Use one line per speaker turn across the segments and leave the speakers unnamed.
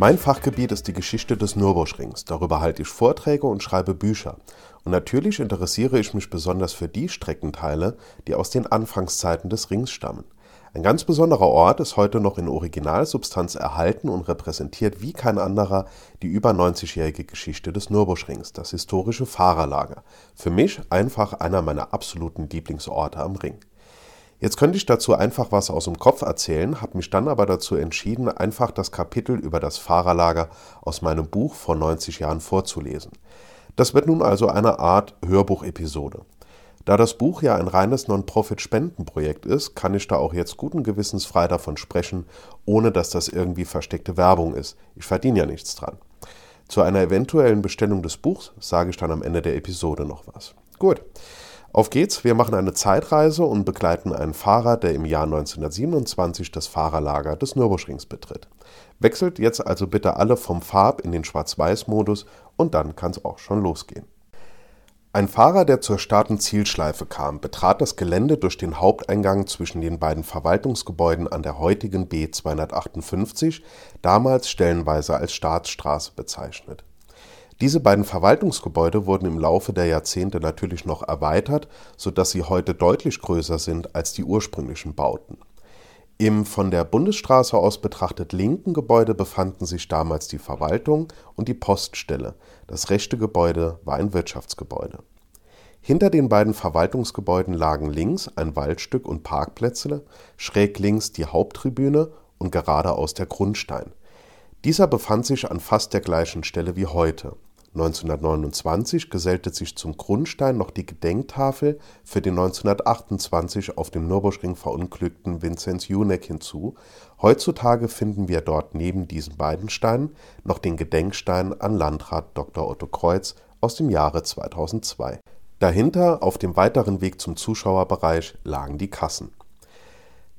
Mein Fachgebiet ist die Geschichte des Nürburgrings. Darüber halte ich Vorträge und schreibe Bücher. Und natürlich interessiere ich mich besonders für die Streckenteile, die aus den Anfangszeiten des Rings stammen. Ein ganz besonderer Ort ist heute noch in Originalsubstanz erhalten und repräsentiert wie kein anderer die über 90-jährige Geschichte des Nürburgrings, das historische Fahrerlager. Für mich einfach einer meiner absoluten Lieblingsorte am Ring. Jetzt könnte ich dazu einfach was aus dem Kopf erzählen, habe mich dann aber dazu entschieden, einfach das Kapitel über das Fahrerlager aus meinem Buch vor 90 Jahren vorzulesen. Das wird nun also eine Art Hörbuchepisode. Da das Buch ja ein reines Non-Profit-Spendenprojekt ist, kann ich da auch jetzt guten Gewissens frei davon sprechen, ohne dass das irgendwie versteckte Werbung ist. Ich verdiene ja nichts dran. Zu einer eventuellen Bestellung des Buchs sage ich dann am Ende der Episode noch was. Gut. Auf geht's, wir machen eine Zeitreise und begleiten einen Fahrer, der im Jahr 1927 das Fahrerlager des Nürburgrings betritt. Wechselt jetzt also bitte alle vom Farb in den Schwarz-Weiß-Modus und dann kann's auch schon losgehen. Ein Fahrer, der zur Start-und-Zielschleife kam, betrat das Gelände durch den Haupteingang zwischen den beiden Verwaltungsgebäuden an der heutigen B 258, damals stellenweise als Staatsstraße bezeichnet. Diese beiden Verwaltungsgebäude wurden im Laufe der Jahrzehnte natürlich noch erweitert, so dass sie heute deutlich größer sind als die ursprünglichen Bauten. Im von der Bundesstraße aus betrachtet linken Gebäude befanden sich damals die Verwaltung und die Poststelle, das rechte Gebäude war ein Wirtschaftsgebäude. Hinter den beiden Verwaltungsgebäuden lagen links ein Waldstück und Parkplätze, schräg links die Haupttribüne und geradeaus der Grundstein. Dieser befand sich an fast der gleichen Stelle wie heute 1929 gesellte sich zum Grundstein noch die Gedenktafel für den 1928 auf dem Nürburgring verunglückten Vinzenz Junek hinzu, heutzutage finden wir dort neben diesen beiden Steinen noch den Gedenkstein an Landrat Dr. Otto Kreuz aus dem Jahre 2002. Dahinter, auf dem weiteren Weg zum Zuschauerbereich, lagen die Kassen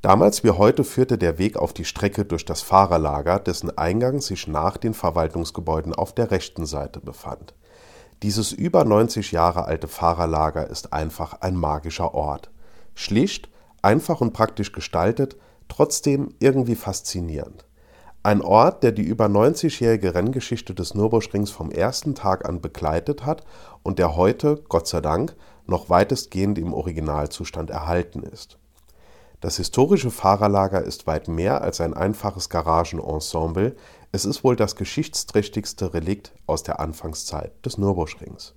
Damals wie heute führte der Weg auf die Strecke durch das Fahrerlager, dessen Eingang sich nach den Verwaltungsgebäuden auf der rechten Seite befand. Dieses über 90 Jahre alte Fahrerlager ist einfach ein magischer Ort. Schlicht, einfach und praktisch gestaltet, trotzdem irgendwie faszinierend. Ein Ort, der die über 90-jährige Renngeschichte des Nürburgrings vom ersten Tag an begleitet hat und der heute, Gott sei Dank, noch weitestgehend im Originalzustand erhalten ist das historische Fahrerlager ist weit mehr als ein einfaches Garagenensemble, es ist wohl das geschichtsträchtigste Relikt aus der Anfangszeit des Nürburgrings.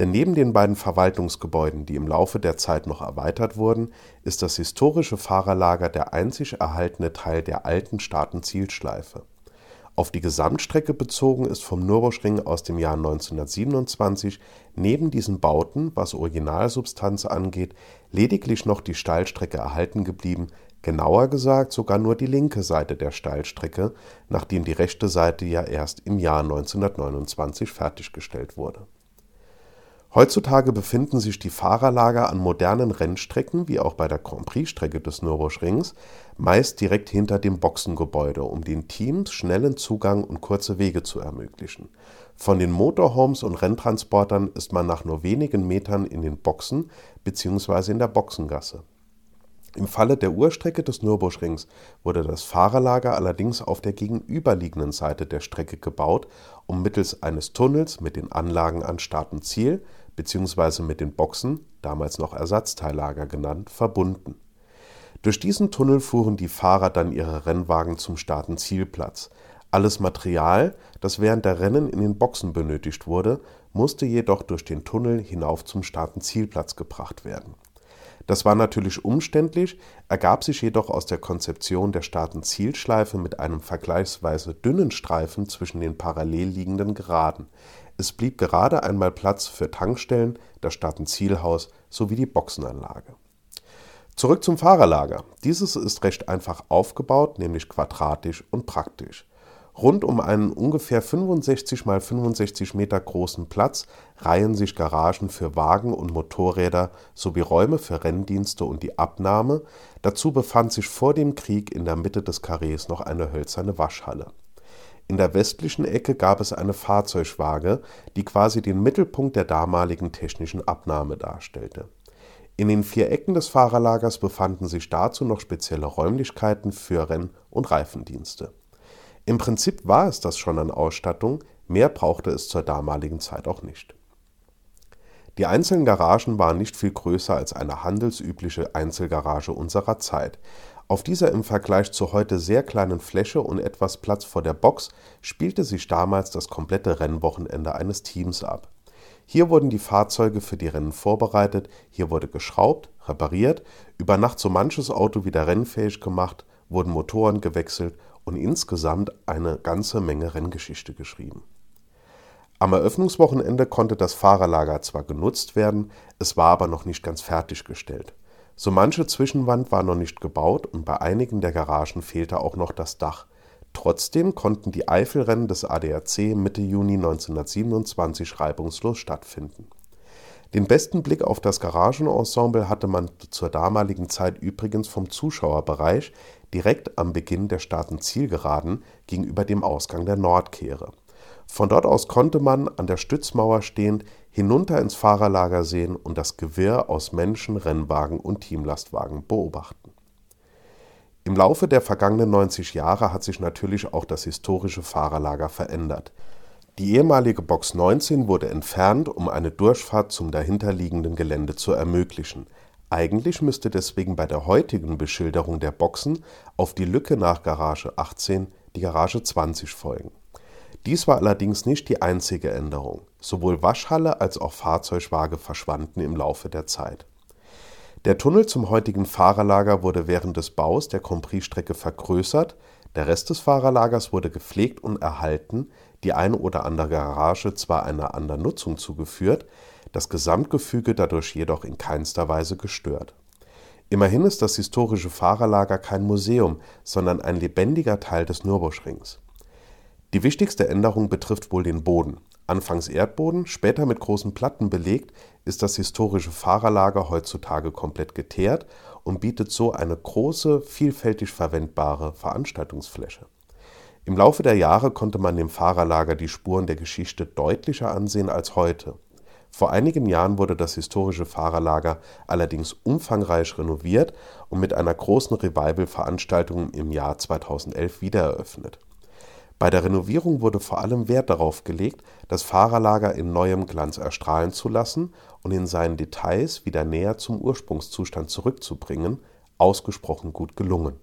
Denn neben den beiden Verwaltungsgebäuden, die im Laufe der Zeit noch erweitert wurden, ist das historische Fahrerlager der einzig erhaltene Teil der alten Staatenzielschleife auf die Gesamtstrecke bezogen ist vom Nürburgring aus dem Jahr 1927 neben diesen Bauten, was Originalsubstanz angeht, lediglich noch die Steilstrecke erhalten geblieben, genauer gesagt sogar nur die linke Seite der Steilstrecke, nachdem die rechte Seite ja erst im Jahr 1929 fertiggestellt wurde Heutzutage befinden sich die Fahrerlager an modernen Rennstrecken wie auch bei der Grand-Prix-Strecke des Nürburgrings meist direkt hinter dem Boxengebäude, um den Teams schnellen Zugang und kurze Wege zu ermöglichen. Von den Motorhomes und Renntransportern ist man nach nur wenigen Metern in den Boxen bzw. in der Boxengasse. Im Falle der Urstrecke des Nürburgrings wurde das Fahrerlager allerdings auf der gegenüberliegenden Seite der Strecke gebaut, um mittels eines Tunnels mit den Anlagen an Start und Ziel bzw. mit den Boxen, damals noch Ersatzteillager genannt, verbunden. Durch diesen Tunnel fuhren die Fahrer dann ihre Rennwagen zum Start-und-Zielplatz. Alles Material, das während der Rennen in den Boxen benötigt wurde, musste jedoch durch den Tunnel hinauf zum Start-und-Zielplatz gebracht werden. Das war natürlich umständlich, ergab sich jedoch aus der Konzeption der Start-und-Zielschleife mit einem vergleichsweise dünnen Streifen zwischen den parallel liegenden Geraden. Es blieb gerade einmal Platz für Tankstellen, das Staatenzielhaus sowie die Boxenanlage. Zurück zum Fahrerlager. Dieses ist recht einfach aufgebaut, nämlich quadratisch und praktisch. Rund um einen ungefähr 65 mal 65 Meter großen Platz reihen sich Garagen für Wagen und Motorräder sowie Räume für Renndienste und die Abnahme, dazu befand sich vor dem Krieg in der Mitte des Karrees noch eine hölzerne Waschhalle. In der westlichen Ecke gab es eine Fahrzeugwaage, die quasi den Mittelpunkt der damaligen technischen Abnahme darstellte. In den vier Ecken des Fahrerlagers befanden sich dazu noch spezielle Räumlichkeiten für Renn und Reifendienste im Prinzip war es das schon an Ausstattung, mehr brauchte es zur damaligen Zeit auch nicht. Die einzelnen Garagen waren nicht viel größer als eine handelsübliche Einzelgarage unserer Zeit. Auf dieser im Vergleich zu heute sehr kleinen Fläche und etwas Platz vor der Box spielte sich damals das komplette Rennwochenende eines Teams ab. Hier wurden die Fahrzeuge für die Rennen vorbereitet, hier wurde geschraubt, repariert, über Nacht so manches Auto wieder rennfähig gemacht, wurden Motoren gewechselt und insgesamt eine ganze Menge Renngeschichte geschrieben. Am Eröffnungswochenende konnte das Fahrerlager zwar genutzt werden, es war aber noch nicht ganz fertiggestellt. So manche Zwischenwand war noch nicht gebaut und bei einigen der Garagen fehlte auch noch das Dach. Trotzdem konnten die Eifelrennen des ADAC Mitte Juni 1927 reibungslos stattfinden. Den besten Blick auf das Garagenensemble hatte man zur damaligen Zeit übrigens vom Zuschauerbereich, direkt am Beginn der Staaten-Zielgeraden gegenüber dem Ausgang der Nordkehre. Von dort aus konnte man, an der Stützmauer stehend, hinunter ins Fahrerlager sehen und das Gewirr aus Menschen, Rennwagen und Teamlastwagen beobachten. Im Laufe der vergangenen 90 Jahre hat sich natürlich auch das historische Fahrerlager verändert. Die ehemalige Box 19 wurde entfernt, um eine Durchfahrt zum dahinterliegenden Gelände zu ermöglichen eigentlich müsste deswegen bei der heutigen Beschilderung der Boxen auf die Lücke nach Garage 18 die Garage 20 folgen. Dies war allerdings nicht die einzige Änderung. Sowohl Waschhalle als auch Fahrzeugwaage verschwanden im Laufe der Zeit. Der Tunnel zum heutigen Fahrerlager wurde während des Baus der Compris-Strecke vergrößert, der Rest des Fahrerlagers wurde gepflegt und erhalten, die eine oder andere Garage zwar einer anderen Nutzung zugeführt, das Gesamtgefüge dadurch jedoch in keinster Weise gestört. Immerhin ist das historische Fahrerlager kein Museum, sondern ein lebendiger Teil des Nürburgrings. Die wichtigste Änderung betrifft wohl den Boden. Anfangs Erdboden, später mit großen Platten belegt, ist das historische Fahrerlager heutzutage komplett geteert und bietet so eine große, vielfältig verwendbare Veranstaltungsfläche. Im Laufe der Jahre konnte man dem Fahrerlager die Spuren der Geschichte deutlicher ansehen als heute vor einigen Jahren wurde das historische Fahrerlager allerdings umfangreich renoviert und mit einer großen Revival-Veranstaltung im Jahr 2011 wiedereröffnet. Bei der Renovierung wurde vor allem Wert darauf gelegt, das Fahrerlager in neuem Glanz erstrahlen zu lassen und in seinen Details wieder näher zum Ursprungszustand zurückzubringen, ausgesprochen gut gelungen.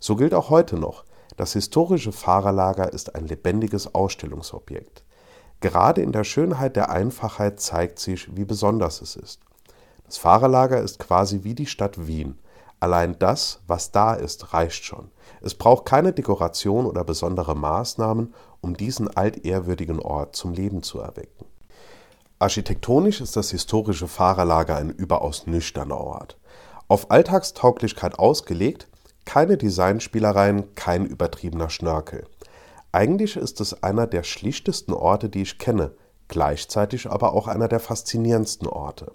So gilt auch heute noch, das historische Fahrerlager ist ein lebendiges Ausstellungsobjekt Gerade in der Schönheit der Einfachheit zeigt sich, wie besonders es ist. Das Fahrerlager ist quasi wie die Stadt Wien. Allein das, was da ist, reicht schon. Es braucht keine Dekoration oder besondere Maßnahmen, um diesen altehrwürdigen Ort zum Leben zu erwecken. Architektonisch ist das historische Fahrerlager ein überaus nüchterner Ort. Auf Alltagstauglichkeit ausgelegt, keine Designspielereien, kein übertriebener Schnörkel. Eigentlich ist es einer der schlichtesten Orte, die ich kenne, gleichzeitig aber auch einer der faszinierendsten Orte.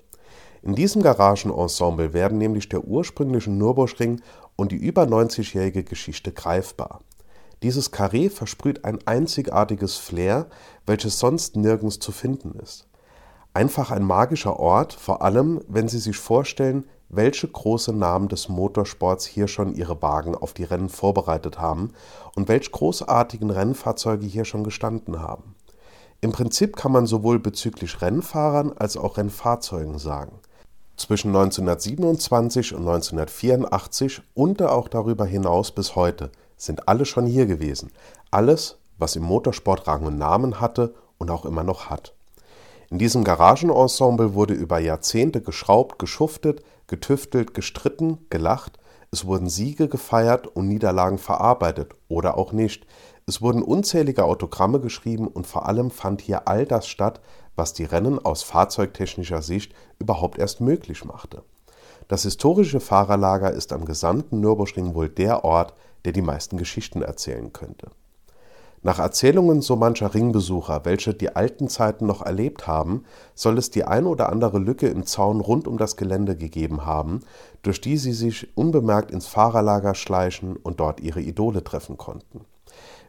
In diesem Garagenensemble werden nämlich der ursprüngliche Nürburgring und die über 90-jährige Geschichte greifbar. Dieses Karree versprüht ein einzigartiges Flair, welches sonst nirgends zu finden ist. Einfach ein magischer Ort, vor allem wenn Sie sich vorstellen, welche große Namen des Motorsports hier schon ihre Wagen auf die Rennen vorbereitet haben und welch großartigen Rennfahrzeuge hier schon gestanden haben. Im Prinzip kann man sowohl bezüglich Rennfahrern als auch Rennfahrzeugen sagen. Zwischen 1927 und 1984 und auch darüber hinaus bis heute sind alle schon hier gewesen. Alles, was im Motorsport Rang und Namen hatte und auch immer noch hat. In diesem Garagenensemble wurde über Jahrzehnte geschraubt, geschuftet, getüftelt, gestritten, gelacht, es wurden Siege gefeiert und Niederlagen verarbeitet oder auch nicht. Es wurden unzählige Autogramme geschrieben und vor allem fand hier all das statt, was die Rennen aus fahrzeugtechnischer Sicht überhaupt erst möglich machte. Das historische Fahrerlager ist am gesamten Nürburgring wohl der Ort, der die meisten Geschichten erzählen könnte. Nach Erzählungen so mancher Ringbesucher, welche die alten Zeiten noch erlebt haben, soll es die ein oder andere Lücke im Zaun rund um das Gelände gegeben haben, durch die sie sich unbemerkt ins Fahrerlager schleichen und dort ihre Idole treffen konnten.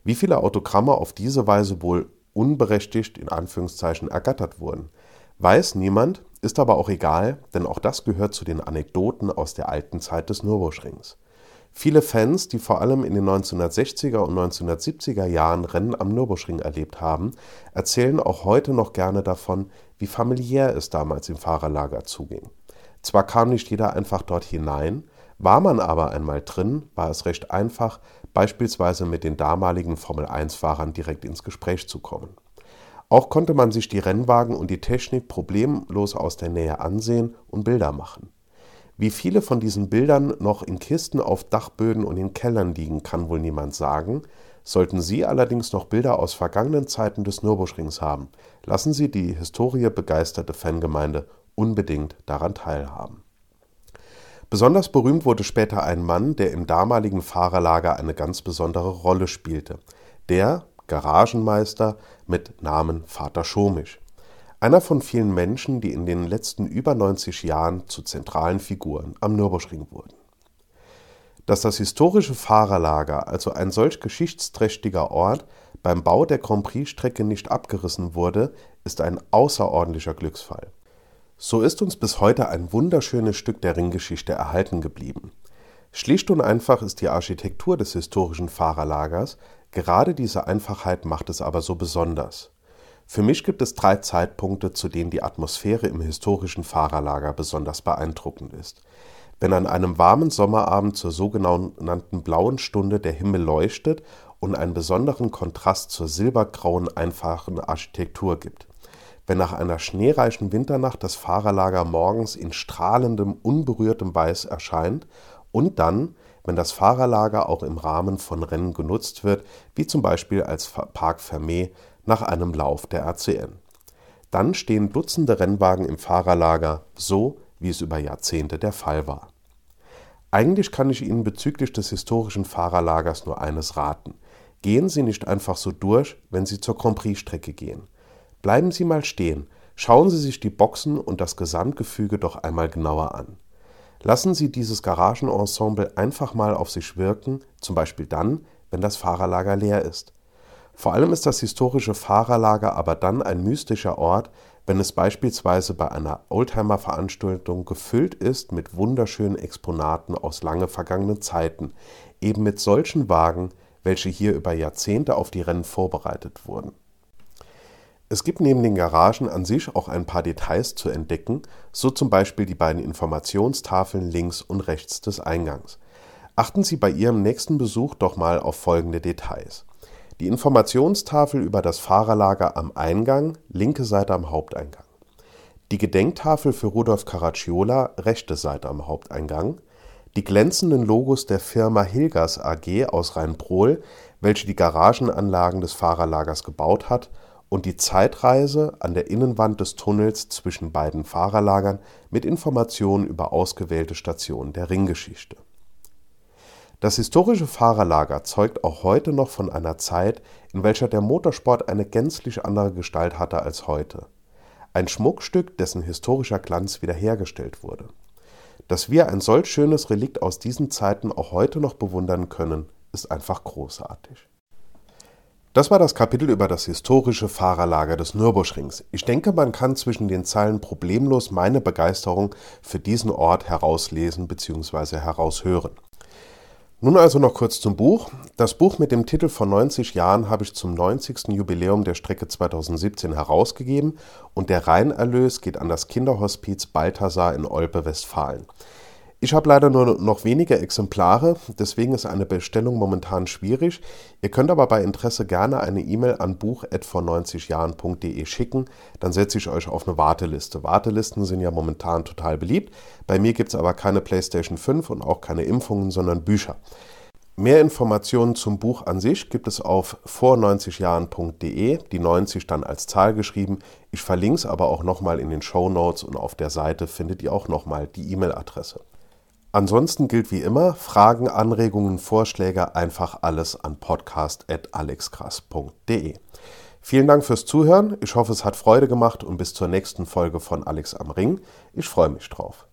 Wie viele Autogramme auf diese Weise wohl unberechtigt in Anführungszeichen ergattert wurden, weiß niemand, ist aber auch egal, denn auch das gehört zu den Anekdoten aus der alten Zeit des Nürburgrings. Viele Fans, die vor allem in den 1960er und 1970er Jahren Rennen am Nürburgring erlebt haben, erzählen auch heute noch gerne davon, wie familiär es damals im Fahrerlager zuging. Zwar kam nicht jeder einfach dort hinein, war man aber einmal drin, war es recht einfach, beispielsweise mit den damaligen Formel-1-Fahrern direkt ins Gespräch zu kommen. Auch konnte man sich die Rennwagen und die Technik problemlos aus der Nähe ansehen und Bilder machen. Wie viele von diesen Bildern noch in Kisten auf Dachböden und in Kellern liegen, kann wohl niemand sagen. Sollten Sie allerdings noch Bilder aus vergangenen Zeiten des Nürburgrings haben, lassen Sie die historiebegeisterte Fangemeinde unbedingt daran teilhaben. Besonders berühmt wurde später ein Mann, der im damaligen Fahrerlager eine ganz besondere Rolle spielte. Der Garagenmeister mit Namen Vater Schomisch. Einer von vielen Menschen, die in den letzten über 90 Jahren zu zentralen Figuren am Nürburgring wurden. Dass das historische Fahrerlager, also ein solch geschichtsträchtiger Ort, beim Bau der Grand Prix-Strecke nicht abgerissen wurde, ist ein außerordentlicher Glücksfall. So ist uns bis heute ein wunderschönes Stück der Ringgeschichte erhalten geblieben. Schlicht und einfach ist die Architektur des historischen Fahrerlagers, gerade diese Einfachheit macht es aber so besonders. Für mich gibt es drei Zeitpunkte, zu denen die Atmosphäre im historischen Fahrerlager besonders beeindruckend ist. Wenn an einem warmen Sommerabend zur sogenannten blauen Stunde der Himmel leuchtet und einen besonderen Kontrast zur silbergrauen, einfachen Architektur gibt. Wenn nach einer schneereichen Winternacht das Fahrerlager morgens in strahlendem, unberührtem Weiß erscheint und dann, wenn das Fahrerlager auch im Rahmen von Rennen genutzt wird, wie zum Beispiel als Park Fermé nach einem Lauf der RCN. Dann stehen Dutzende Rennwagen im Fahrerlager, so wie es über Jahrzehnte der Fall war. Eigentlich kann ich Ihnen bezüglich des historischen Fahrerlagers nur eines raten. Gehen Sie nicht einfach so durch, wenn Sie zur Grand Prix-Strecke gehen. Bleiben Sie mal stehen, schauen Sie sich die Boxen und das Gesamtgefüge doch einmal genauer an. Lassen Sie dieses Garagenensemble einfach mal auf sich wirken, zum Beispiel dann, wenn das Fahrerlager leer ist. Vor allem ist das historische Fahrerlager aber dann ein mystischer Ort, wenn es beispielsweise bei einer Oldtimer-Veranstaltung gefüllt ist mit wunderschönen Exponaten aus lange vergangenen Zeiten, eben mit solchen Wagen, welche hier über Jahrzehnte auf die Rennen vorbereitet wurden. Es gibt neben den Garagen an sich auch ein paar Details zu entdecken, so zum Beispiel die beiden Informationstafeln links und rechts des Eingangs. Achten Sie bei Ihrem nächsten Besuch doch mal auf folgende Details. Die Informationstafel über das Fahrerlager am Eingang, linke Seite am Haupteingang. Die Gedenktafel für Rudolf Caracciola, rechte Seite am Haupteingang. Die glänzenden Logos der Firma Hilgers AG aus Rheinprohl, welche die Garagenanlagen des Fahrerlagers gebaut hat, und die Zeitreise an der Innenwand des Tunnels zwischen beiden Fahrerlagern mit Informationen über ausgewählte Stationen der Ringgeschichte das historische Fahrerlager zeugt auch heute noch von einer Zeit, in welcher der Motorsport eine gänzlich andere Gestalt hatte als heute. Ein Schmuckstück, dessen historischer Glanz wiederhergestellt wurde. Dass wir ein solch schönes Relikt aus diesen Zeiten auch heute noch bewundern können, ist einfach großartig. Das war das Kapitel über das historische Fahrerlager des Nürburgrings. Ich denke, man kann zwischen den Zeilen problemlos meine Begeisterung für diesen Ort herauslesen bzw. heraushören. Nun also noch kurz zum Buch. Das Buch mit dem Titel von 90 Jahren habe ich zum 90. Jubiläum der Strecke 2017 herausgegeben und der Reinerlös geht an das Kinderhospiz Balthasar in Olpe, Westfalen. Ich habe leider nur noch wenige Exemplare, deswegen ist eine Bestellung momentan schwierig. Ihr könnt aber bei Interesse gerne eine E-Mail an buch@vor90jahren.de schicken, dann setze ich euch auf eine Warteliste. Wartelisten sind ja momentan total beliebt. Bei mir gibt es aber keine PlayStation 5 und auch keine Impfungen, sondern Bücher. Mehr Informationen zum Buch an sich gibt es auf vor90jahren.de, die 90 dann als Zahl geschrieben. Ich verlinke es aber auch nochmal in den Show Notes und auf der Seite findet ihr auch nochmal die E-Mail-Adresse. Ansonsten gilt wie immer, Fragen, Anregungen, Vorschläge einfach alles an podcast.alexkrass.de. Vielen Dank fürs Zuhören. Ich hoffe, es hat Freude gemacht und bis zur nächsten Folge von Alex am Ring. Ich freue mich drauf.